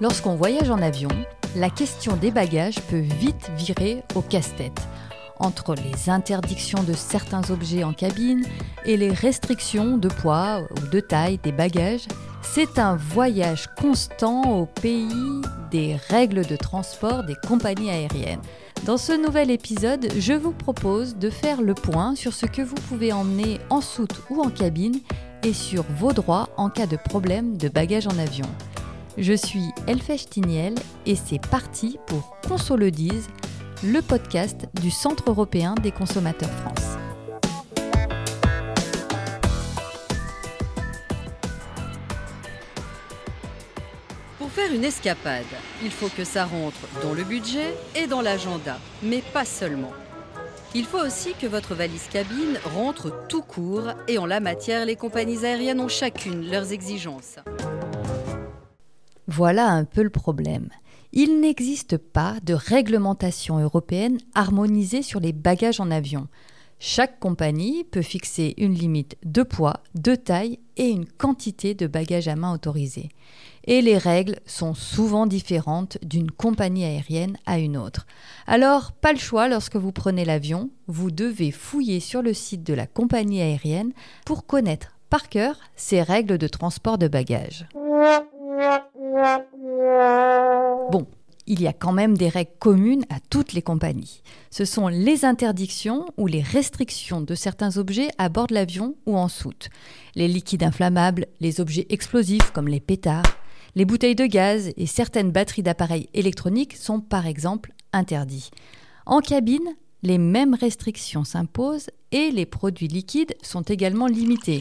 Lorsqu'on voyage en avion, la question des bagages peut vite virer au casse-tête. Entre les interdictions de certains objets en cabine et les restrictions de poids ou de taille des bagages, c'est un voyage constant au pays des règles de transport des compagnies aériennes. Dans ce nouvel épisode, je vous propose de faire le point sur ce que vous pouvez emmener en soute ou en cabine et sur vos droits en cas de problème de bagages en avion. Je suis Elfèche Tiniel et c'est parti pour dise, le podcast du Centre européen des consommateurs France. Pour faire une escapade, il faut que ça rentre dans le budget et dans l'agenda, mais pas seulement. Il faut aussi que votre valise cabine rentre tout court et en la matière, les compagnies aériennes ont chacune leurs exigences. Voilà un peu le problème. Il n'existe pas de réglementation européenne harmonisée sur les bagages en avion. Chaque compagnie peut fixer une limite de poids, de taille et une quantité de bagages à main autorisés. Et les règles sont souvent différentes d'une compagnie aérienne à une autre. Alors, pas le choix lorsque vous prenez l'avion, vous devez fouiller sur le site de la compagnie aérienne pour connaître par cœur ces règles de transport de bagages. Bon, il y a quand même des règles communes à toutes les compagnies. Ce sont les interdictions ou les restrictions de certains objets à bord de l'avion ou en soute. Les liquides inflammables, les objets explosifs comme les pétards, les bouteilles de gaz et certaines batteries d'appareils électroniques sont par exemple interdits. En cabine, les mêmes restrictions s'imposent et les produits liquides sont également limités.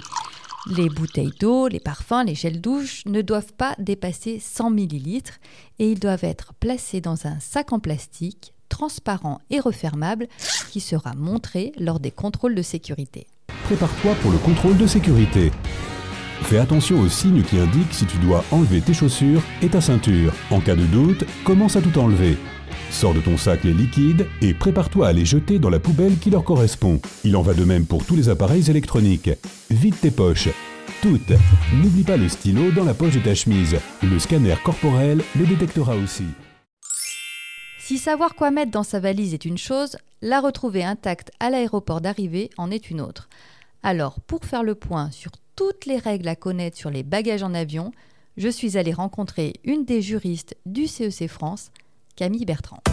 Les bouteilles d'eau, les parfums, les gels douche ne doivent pas dépasser 100 ml et ils doivent être placés dans un sac en plastique transparent et refermable qui sera montré lors des contrôles de sécurité. Prépare-toi pour le contrôle de sécurité. Fais attention aux signes qui indiquent si tu dois enlever tes chaussures et ta ceinture. En cas de doute, commence à tout enlever. Sors de ton sac les liquides et prépare-toi à les jeter dans la poubelle qui leur correspond. Il en va de même pour tous les appareils électroniques. Vide tes poches. Toutes. N'oublie pas le stylo dans la poche de ta chemise. Le scanner corporel le détectera aussi. Si savoir quoi mettre dans sa valise est une chose, la retrouver intacte à l'aéroport d'arrivée en est une autre. Alors, pour faire le point sur toutes les règles à connaître sur les bagages en avion, je suis allée rencontrer une des juristes du CEC France, Camille Bertrand.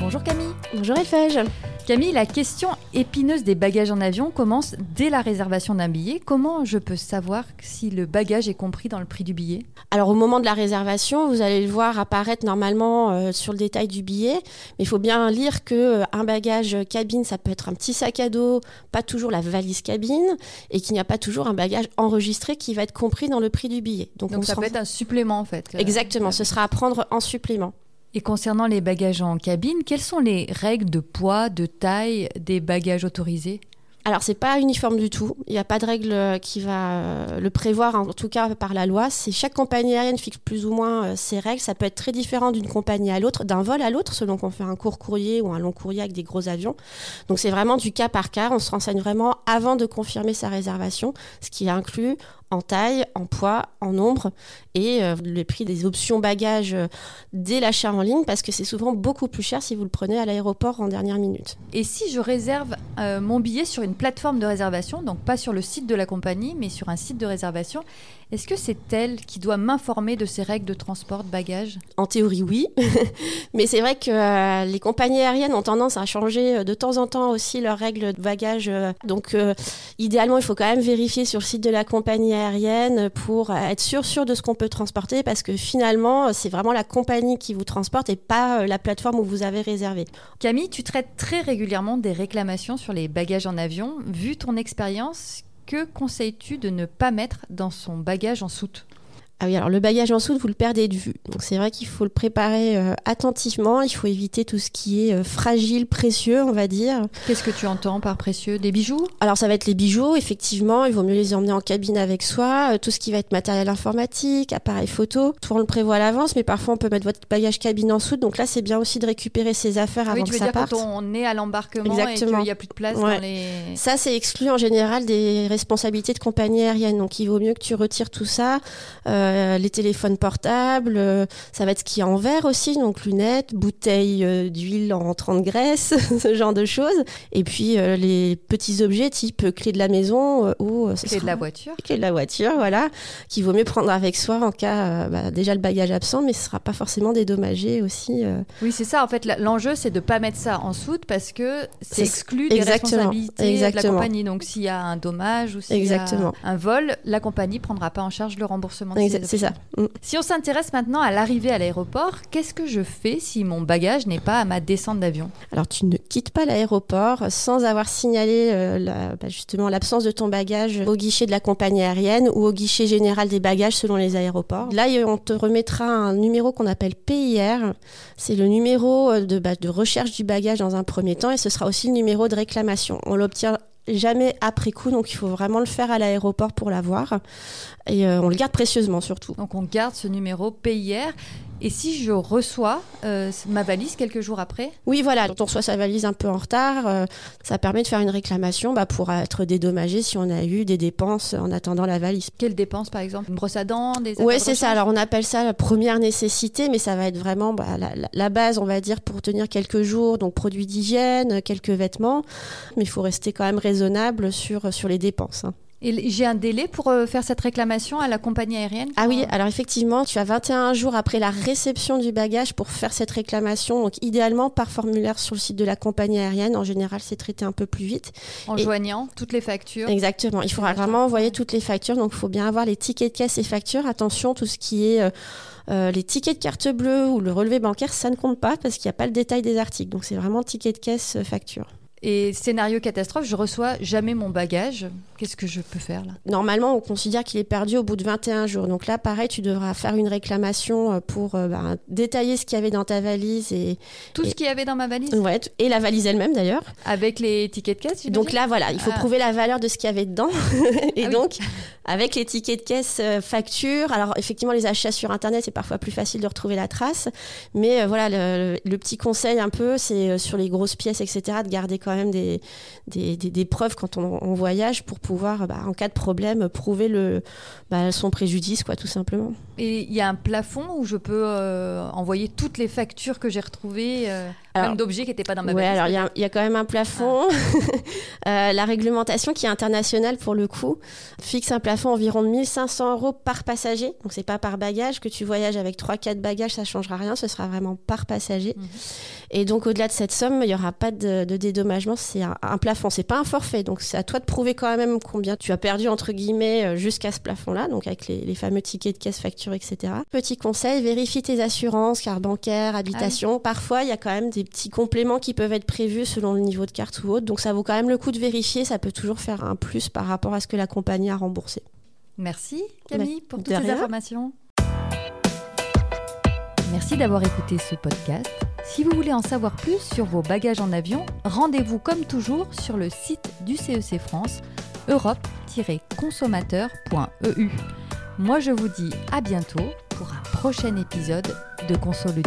Bonjour Camille. Bonjour Elfège. Camille, la question épineuse des bagages en avion commence dès la réservation d'un billet. Comment je peux savoir si le bagage est compris dans le prix du billet? Alors au moment de la réservation, vous allez le voir apparaître normalement euh, sur le détail du billet, mais il faut bien lire que euh, un bagage cabine, ça peut être un petit sac à dos, pas toujours la valise cabine, et qu'il n'y a pas toujours un bagage enregistré qui va être compris dans le prix du billet. Donc, ça peut être un supplément en fait. Exactement, ce sera à prendre en supplément. Et concernant les bagages en cabine, quelles sont les règles de poids, de taille des bagages autorisés? Alors c'est pas uniforme du tout. Il n'y a pas de règle euh, qui va euh, le prévoir, en tout cas par la loi. C'est chaque compagnie aérienne fixe plus ou moins euh, ses règles. Ça peut être très différent d'une compagnie à l'autre, d'un vol à l'autre, selon qu'on fait un court courrier ou un long courrier avec des gros avions. Donc c'est vraiment du cas par cas. On se renseigne vraiment avant de confirmer sa réservation, ce qui inclut en taille, en poids, en nombre et euh, le prix des options bagages euh, dès l'achat en ligne parce que c'est souvent beaucoup plus cher si vous le prenez à l'aéroport en dernière minute. Et si je réserve euh, mon billet sur une plateforme de réservation, donc pas sur le site de la compagnie mais sur un site de réservation, est-ce que c'est elle qui doit m'informer de ces règles de transport de bagages? En théorie, oui. Mais c'est vrai que euh, les compagnies aériennes ont tendance à changer euh, de temps en temps aussi leurs règles de bagages. Euh. Donc, idéalement, il faut quand même vérifier sur le site de la compagnie aérienne pour être sûr, sûr de ce qu'on peut transporter parce que finalement, c'est vraiment la compagnie qui vous transporte et pas la plateforme où vous avez réservé. Camille, tu traites très régulièrement des réclamations sur les bagages en avion. Vu ton expérience, que conseilles-tu de ne pas mettre dans son bagage en soute? Ah oui, alors le bagage en soute, vous le perdez de vue. Donc c'est vrai qu'il faut le préparer euh, attentivement. Il faut éviter tout ce qui est euh, fragile, précieux, on va dire. Qu'est-ce que tu entends par précieux? Des bijoux? Alors ça va être les bijoux, effectivement. Il vaut mieux les emmener en cabine avec soi. Euh, tout ce qui va être matériel informatique, appareil photo. Tout on le prévoit à l'avance, mais parfois on peut mettre votre bagage cabine en soute. Donc là, c'est bien aussi de récupérer ses affaires avant oui, tu veux dire parte. Quand on est à l'embarquement Exactement. et qu'il n'y a plus de place dans les... Ça, c'est exclu en général des responsabilités de compagnie aérienne. Donc il vaut mieux que tu retires tout ça euh, les téléphones portables, euh, ça va être ce qui est en verre aussi, donc lunettes, bouteilles euh, d'huile en rentrant de graisse, ce genre de choses. Et puis les petits objets type clé de la maison ou clé de la voiture. Clé de la voiture, voilà, qu'il vaut mieux prendre avec soi en cas bah, déjà le bagage absent, mais ce sera pas forcément dédommagé aussi. Oui, c'est ça. En fait, l'enjeu c'est de pas mettre ça en soute parce que c'est exclu des responsabilités de la compagnie. Donc s'il y a un dommage ou s'il y a un vol, la compagnie prendra pas en charge le remboursement. C'est ça. Mm. Si on s'intéresse maintenant à l'arrivée à l'aéroport, qu'est-ce que je fais si mon bagage n'est pas à ma descente d'avion? Alors tu ne quittes pas l'aéroport sans avoir signalé euh, bah, justement l'absence de ton bagage au guichet de la compagnie aérienne ou au guichet général des bagages selon les aéroports. Là, on te remettra un numéro qu'on appelle PIR. C'est le numéro euh, de, bah, de recherche du bagage dans un premier temps et ce sera aussi le numéro de réclamation. On l'obtient jamais après coup, donc il faut vraiment le faire à l'aéroport pour l'avoir. Et euh, on le garde précieusement surtout. Donc on garde ce numéro PIR. Et si je reçois euh, ma valise quelques jours après? Oui, voilà. Quand on reçoit sa valise un peu en retard, euh, ça permet de faire une réclamation bah, pour être dédommagé si on a eu des dépenses en attendant la valise. Quelles dépenses, par exemple? Une brosse à dents Oui, c'est ça. Alors on appelle ça la première nécessité, mais ça va être vraiment bah, la, base, on va dire, pour tenir quelques jours. Donc produits d'hygiène, quelques vêtements. Mais il faut rester quand même raisonnable sur, sur les dépenses. Hein. Et j'ai un délai pour euh, faire cette réclamation à la compagnie aérienne Ah oui, alors effectivement, tu as 21 jours après la réception du bagage pour faire cette réclamation. Donc idéalement par formulaire sur le site de la compagnie aérienne. En général, c'est traité un peu plus vite. En joignant toutes les factures Exactement. Il faudra vraiment envoyer toutes les factures. Donc il faut bien avoir les tickets de caisse et factures. Attention, tout ce qui est... Euh, euh, les tickets de carte bleue ou le relevé bancaire, ça ne compte pas parce qu'il n'y a pas le détail des articles. Donc c'est vraiment ticket de caisse, facture. Et scénario catastrophe, je reçois jamais mon bagage. Qu'est-ce que je peux faire là? Normalement, on considère qu'il est perdu au bout de 21 jours. Donc là, pareil, tu devras faire une réclamation euh, pour euh, bah, détailler ce qu'il y avait dans ta valise et tout ce qu'il y avait dans ma valise? Ouais, et la valise elle-même d'ailleurs. Avec les tickets de caisse. Donc là, voilà, il faut ah. prouver la valeur de ce qu'il y avait dedans. et ah donc, avec les tickets de caisse, euh, facture. Alors effectivement, les achats sur Internet, c'est parfois plus facile de retrouver la trace. Mais voilà, le, le, petit conseil un peu, c'est sur les grosses pièces, etc., de garder quand même même des, des, preuves quand on, voyage pour pouvoir, bah, en cas de problème, prouver le, bah, son préjudice, quoi, tout simplement. Et il y a un plafond où je peux euh, envoyer toutes les factures que j'ai retrouvées euh, même d'objets qui n'étaient pas dans ma valise. alors il y, a quand même un plafond. Ah. Euh, la réglementation qui est internationale pour le coup fixe un plafond environ de 1500 euros par passager. Donc c'est pas par bagage que tu voyages avec 3-4 bagages, ça changera rien. Ce sera vraiment par passager. Mhm. Et donc au-delà de cette somme, il n'y aura pas de, dédommagement. C'est un, plafond, c'est pas un forfait. Donc c'est à toi de prouver quand même combien tu as perdu entre guillemets jusqu'à ce plafond-là. Donc avec les, fameux tickets de caisse, facture, etc. Petit conseil, vérifie tes assurances, carte bancaire, habitation. Ah Parfois il y a quand même des petits compléments qui peuvent être prévus selon le niveau de carte ou autre. Donc ça vaut quand même le coup de vérifier, ça peut toujours faire un plus par rapport à ce que la compagnie a remboursé. Merci Camille pour toutes ces informations. Merci d'avoir écouté ce podcast. Si vous voulez en savoir plus sur vos bagages en avion, rendez-vous comme toujours sur le site du CEC France, europe-consommateur.eu. Moi je vous dis à bientôt pour un prochain épisode de Console 10.